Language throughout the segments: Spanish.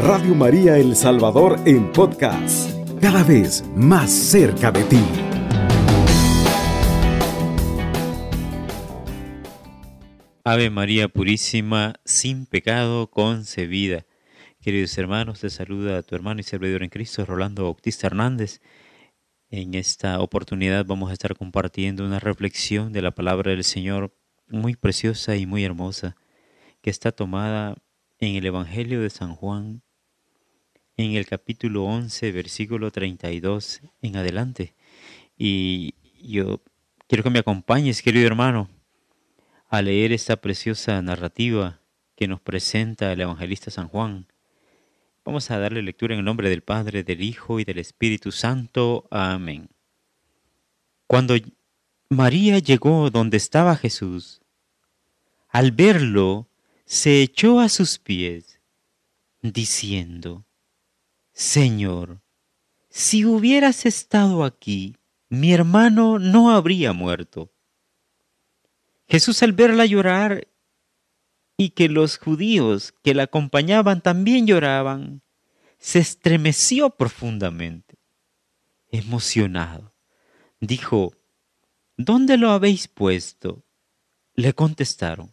Radio María El Salvador en podcast, cada vez más cerca de ti. Ave María Purísima, sin pecado concebida. Queridos hermanos, te saluda tu hermano y servidor en Cristo, Rolando Bautista Hernández. En esta oportunidad vamos a estar compartiendo una reflexión de la palabra del Señor muy preciosa y muy hermosa, que está tomada en el Evangelio de San Juan, en el capítulo 11, versículo 32 en adelante. Y yo quiero que me acompañes, querido hermano, a leer esta preciosa narrativa que nos presenta el evangelista San Juan. Vamos a darle lectura en el nombre del Padre, del Hijo y del Espíritu Santo. Amén. Cuando María llegó donde estaba Jesús, al verlo, se echó a sus pies, diciendo, Señor, si hubieras estado aquí, mi hermano no habría muerto. Jesús al verla llorar y que los judíos que la acompañaban también lloraban, se estremeció profundamente. Emocionado, dijo, ¿Dónde lo habéis puesto? Le contestaron,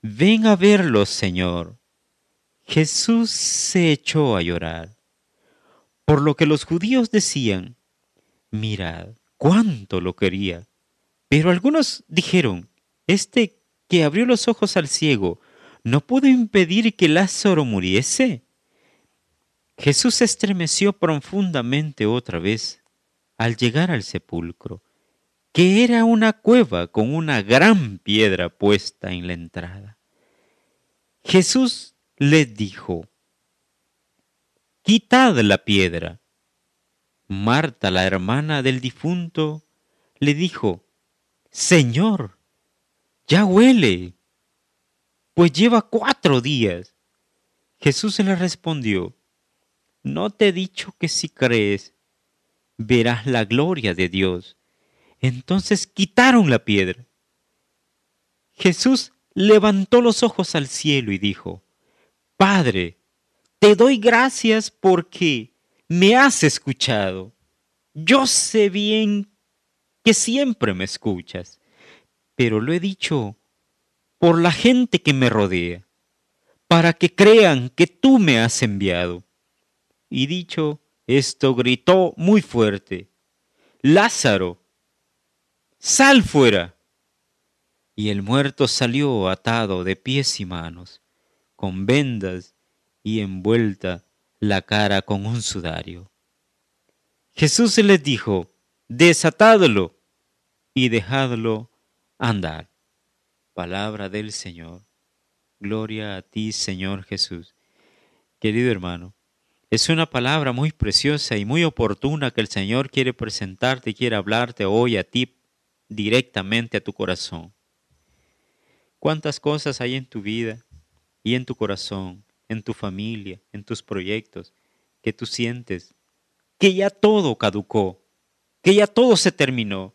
Ven a verlo, Señor. Jesús se echó a llorar, por lo que los judíos decían, mirad, cuánto lo quería. Pero algunos dijeron, este que abrió los ojos al ciego, ¿no pudo impedir que Lázaro muriese? Jesús se estremeció profundamente otra vez al llegar al sepulcro, que era una cueva con una gran piedra puesta en la entrada. Jesús les dijo, quitad la piedra. Marta, la hermana del difunto, le dijo, Señor, ya huele, pues lleva cuatro días. Jesús le respondió, ¿no te he dicho que si crees, verás la gloria de Dios? Entonces quitaron la piedra. Jesús levantó los ojos al cielo y dijo, Padre, te doy gracias porque me has escuchado. Yo sé bien que siempre me escuchas, pero lo he dicho por la gente que me rodea, para que crean que tú me has enviado. Y dicho esto, gritó muy fuerte, Lázaro, sal fuera. Y el muerto salió atado de pies y manos, con vendas y envuelta la cara con un sudario. Jesús les dijo, desatadlo y dejadlo andar. Palabra del Señor. Gloria a ti, Señor Jesús. Querido hermano, es una palabra muy preciosa y muy oportuna que el Señor quiere presentarte y quiere hablarte hoy a ti directamente a tu corazón. ¿Cuántas cosas hay en tu vida y en tu corazón, en tu familia, en tus proyectos, que tú sientes que ya todo caducó, que ya todo se terminó?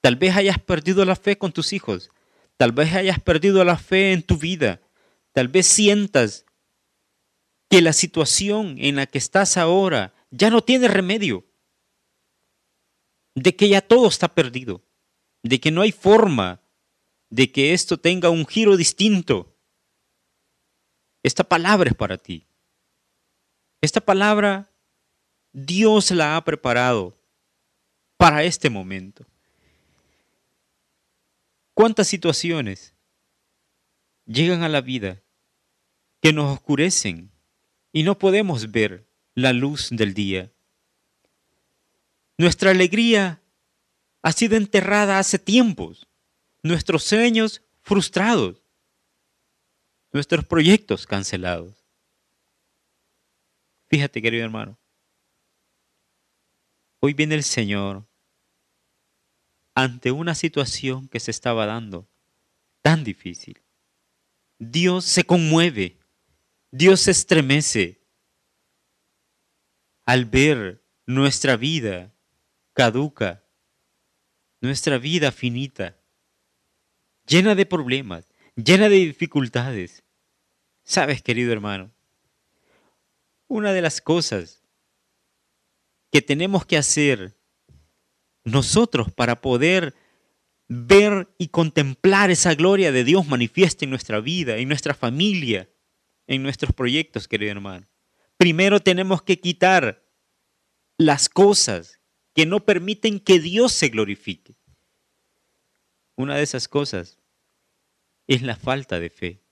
Tal vez hayas perdido la fe con tus hijos, tal vez hayas perdido la fe en tu vida, tal vez sientas que la situación en la que estás ahora ya no tiene remedio, de que ya todo está perdido, de que no hay forma de que esto tenga un giro distinto. Esta palabra es para ti. Esta palabra Dios la ha preparado para este momento. ¿Cuántas situaciones llegan a la vida que nos oscurecen y no podemos ver la luz del día? Nuestra alegría ha sido enterrada hace tiempos nuestros sueños frustrados, nuestros proyectos cancelados. Fíjate, querido hermano, hoy viene el Señor ante una situación que se estaba dando tan difícil. Dios se conmueve, Dios se estremece al ver nuestra vida caduca, nuestra vida finita llena de problemas, llena de dificultades. Sabes, querido hermano, Una de las cosas que tenemos que hacer nosotros para poder ver y contemplar esa gloria de Dios manifiesta en nuestra vida, en nuestra familia, en nuestros proyectos, querido hermano. Primero tenemos que quitar las cosas que no permiten que Dios se glorifique. Una de esas cosas es la falta de fe.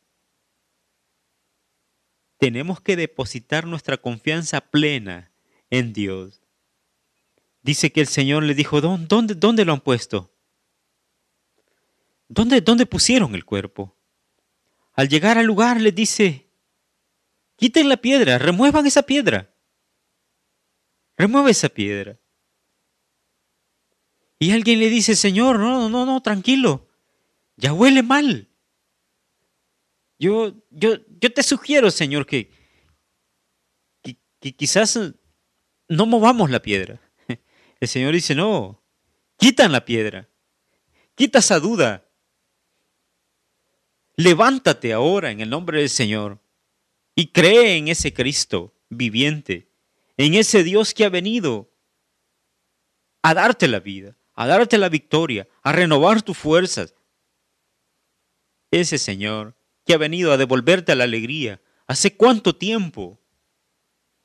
Tenemos que depositar nuestra confianza plena en Dios. Dice que el Señor le dijo, ¿dónde, dónde lo han puesto? ¿Dónde, ¿Dónde pusieron el cuerpo? Al llegar al lugar le dice, quiten la piedra, remuevan esa piedra. Remueve esa piedra. Y alguien le dice, Señor, no, no, no, tranquilo, ya huele mal. Yo, yo, yo te sugiero, Señor, que, que quizás no movamos la piedra. El Señor dice, no, quitan la piedra, quita esa duda. Levántate ahora en el nombre del Señor y cree en ese Cristo viviente, en ese Dios que ha venido a darte la vida, a darte la victoria, a renovar tus fuerzas. Ese Señor que ha venido a devolverte la alegría. ¿Hace cuánto tiempo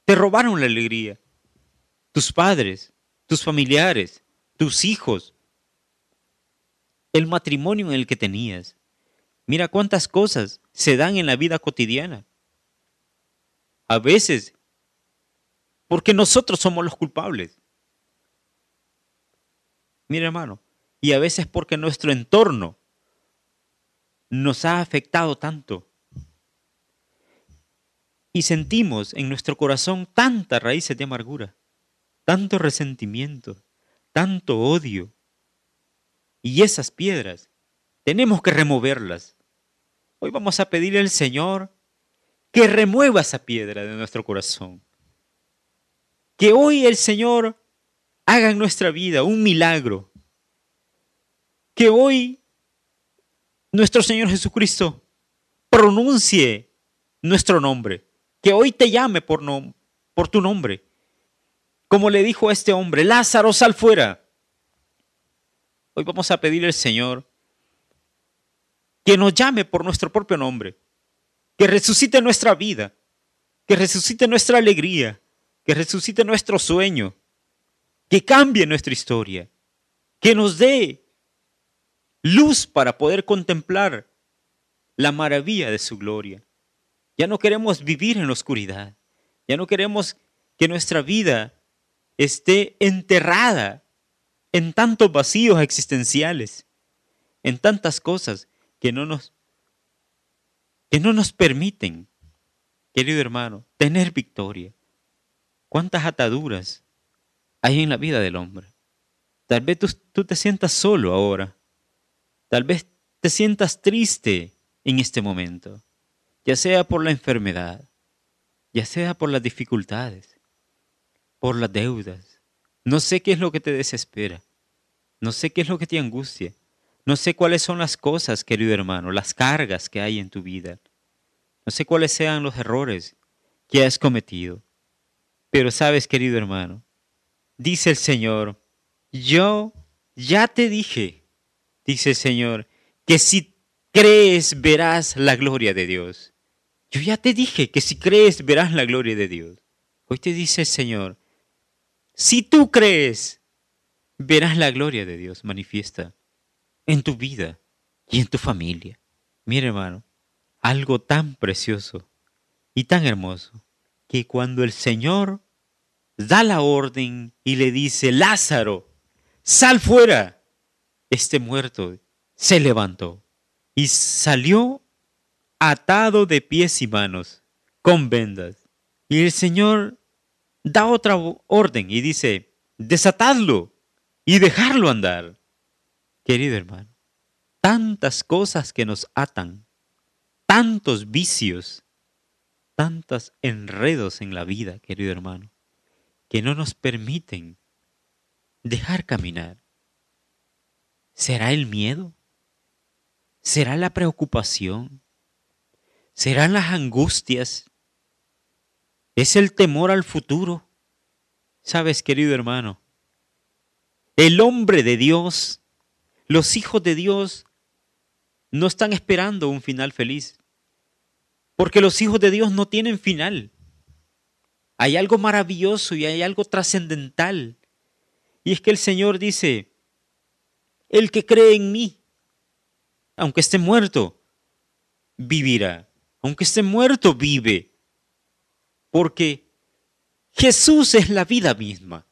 te robaron la alegría? Tus padres, tus familiares, tus hijos, el matrimonio en el que tenías. Mira cuántas cosas se dan en la vida cotidiana. A veces, porque nosotros somos los culpables. Mira hermano, y a veces porque nuestro entorno nos ha afectado tanto. Y sentimos en nuestro corazón tantas raíces de amargura, tanto resentimiento, tanto odio. Y esas piedras tenemos que removerlas. Hoy vamos a pedirle al Señor que remueva esa piedra de nuestro corazón. Que hoy el Señor haga en nuestra vida un milagro. Que hoy nuestro Señor Jesucristo pronuncie nuestro nombre. Que hoy te llame por, por tu nombre. Como le dijo a este hombre, Lázaro, sal fuera. Hoy vamos a pedirle al Señor que nos llame por nuestro propio nombre que resucite nuestra vida, que resucite nuestra alegría, que resucite nuestro sueño, que cambie nuestra historia, que nos dé luz para poder contemplar la maravilla de su gloria. Ya no queremos vivir en la oscuridad, ya no queremos que nuestra vida esté enterrada en tantos vacíos existenciales, en tantas cosas que no nos que no nos permiten, querido hermano, tener victoria. ¿Cuántas ataduras hay en la vida del hombre? Tal vez tú, te sientas solo ahora. Tal vez te sientas triste en este momento, ya sea por la enfermedad, ya sea por las dificultades, por las deudas. No sé qué es lo que te desespera. No sé qué es lo que te angustia. No sé cuáles son las cosas, querido hermano, las cargas que hay en tu vida. No sé cuáles sean los errores que has cometido. Pero sabes, querido hermano, dice el Señor, yo ya te dije, dice Señor, que si crees verás la gloria de Dios. Yo ya te dije que si crees verás la gloria de Dios. Hoy te dice Señor, si tú crees, verás la gloria de Dios manifiesta en tu vida y en tu familia. Mira, hermano, algo tan precioso y tan hermoso que cuando el Señor da la orden y le dice, Lázaro, sal fuera, este muerto se levantó y salió atado de pies y manos, con vendas. Y el Señor da otra orden y dice, desatadlo y dejarlo andar. Querido hermano, tantas cosas que nos atan, tantos vicios, tantos enredos en la vida, querido hermano, que no nos permiten dejar caminar. ¿Será el miedo? ¿Será la preocupación? ¿Serán las angustias? Es el temor al futuro. Sabes, querido hermano, el hombre de Dios, los hijos de Dios, no están esperando un final feliz. Porque los hijos de Dios no tienen final. Hay algo maravilloso y hay algo trascendental. Y es que el Señor dice, el que cree en mí, aunque esté muerto, vivirá. Aunque esté muerto, vive. Porque Jesús es la vida misma.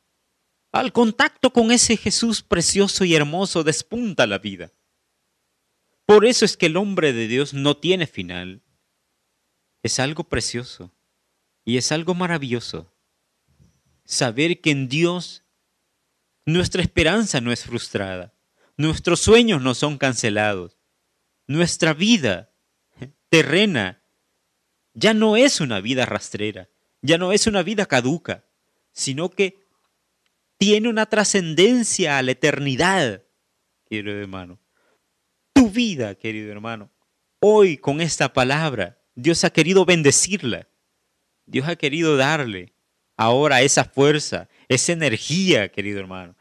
Al contacto con ese Jesús precioso y hermoso despunta la vida. Por eso es que el hombre de Dios no tiene final. Es algo precioso y es algo maravilloso. Saber que en Dios nuestra esperanza no es frustrada, nuestros sueños no son cancelados, nuestra vida terrena ya no es una vida rastrera, ya no es una vida caduca, sino que tiene una trascendencia a la eternidad, querido hermano. Tu vida, querido hermano, hoy con esta palabra, Dios ha querido bendecirla. Dios ha querido darle ahora esa fuerza, esa energía, querido hermano,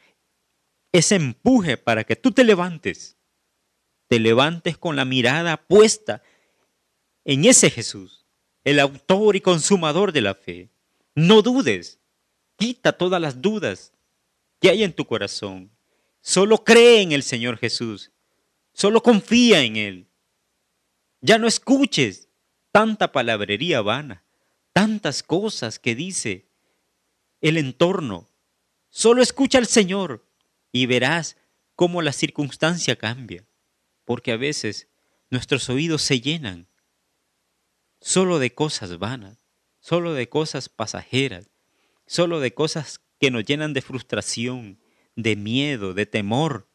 ese empuje para que tú te levantes, te levantes con la mirada puesta en ese Jesús, el autor y consumador de la fe. No dudes, quita todas las dudas que hay en tu corazón. Solo cree en el Señor Jesús, solo confía en Él. Ya no escuches tanta palabrería vana, tantas cosas que dice el entorno. Solo escucha al Señor y verás cómo la circunstancia cambia, porque a veces nuestros oídos se llenan solo de cosas vanas, solo de cosas pasajeras, solo de cosas que nos llenan de frustración, de miedo, de temor.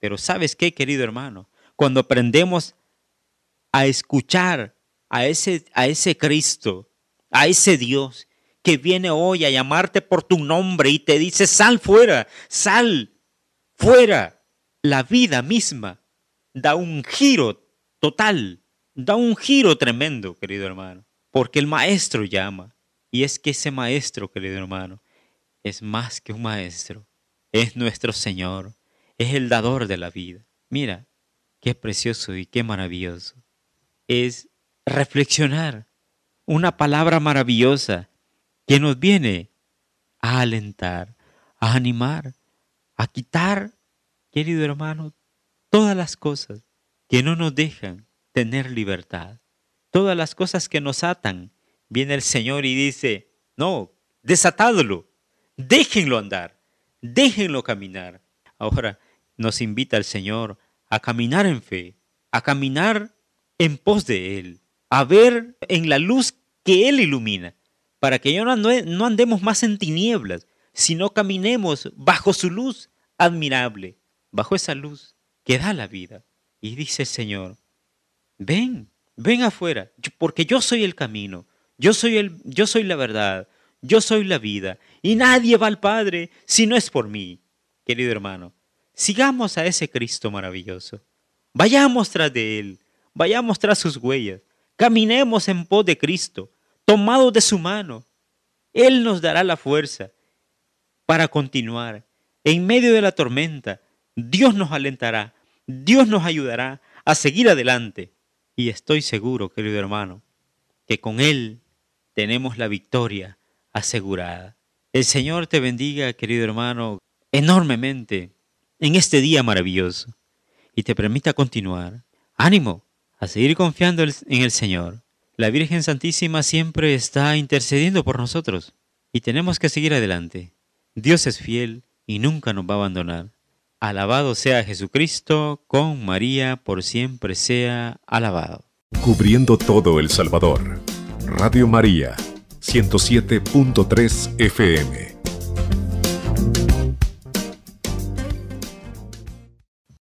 Pero ¿sabes qué, querido hermano? Cuando aprendemos a escuchar a ese, a ese Cristo, a ese Dios que viene hoy a llamarte por tu nombre y te dice, sal fuera, sal fuera, la vida misma da un giro total da un giro tremendo, querido hermano, porque el maestro llama. Y es que ese maestro, querido hermano, es más que un maestro, es nuestro Señor, es el dador de la vida. Mira, qué precioso y qué maravilloso. Es reflexionar una palabra maravillosa que nos viene a alentar, a animar, a quitar, querido hermano, todas las cosas que no nos dejan tener libertad. Todas las cosas que nos atan, viene el Señor y dice, no, desatadlo, déjenlo andar, déjenlo caminar. Ahora nos invita el Señor a caminar en fe, a caminar en pos de Él, a ver en la luz que Él ilumina, para que ya no andemos más en tinieblas, sino caminemos bajo su luz admirable, bajo esa luz que da la vida. Y dice el Señor, ven, ven afuera, porque yo soy el camino, yo soy, el, yo soy la verdad, yo soy la vida, y nadie va al Padre si no es por mí. Querido hermano, sigamos a ese Cristo maravilloso, vayamos tras de Él, vayamos tras sus huellas, caminemos en pos de Cristo, tomados de su mano. Él nos dará la fuerza para continuar. En medio de la tormenta, Dios nos alentará, Dios nos ayudará a seguir adelante. Y estoy seguro, querido hermano, que con Él tenemos la victoria asegurada. El Señor te bendiga, querido hermano, enormemente en este día maravilloso y te permita continuar. Ánimo a seguir confiando en el Señor. La Virgen Santísima siempre está intercediendo por nosotros y tenemos que seguir adelante. Dios es fiel y nunca nos va a abandonar. Alabado sea Jesucristo, con María por siempre sea alabado. Cubriendo todo El Salvador. Radio María, 107.3 FM.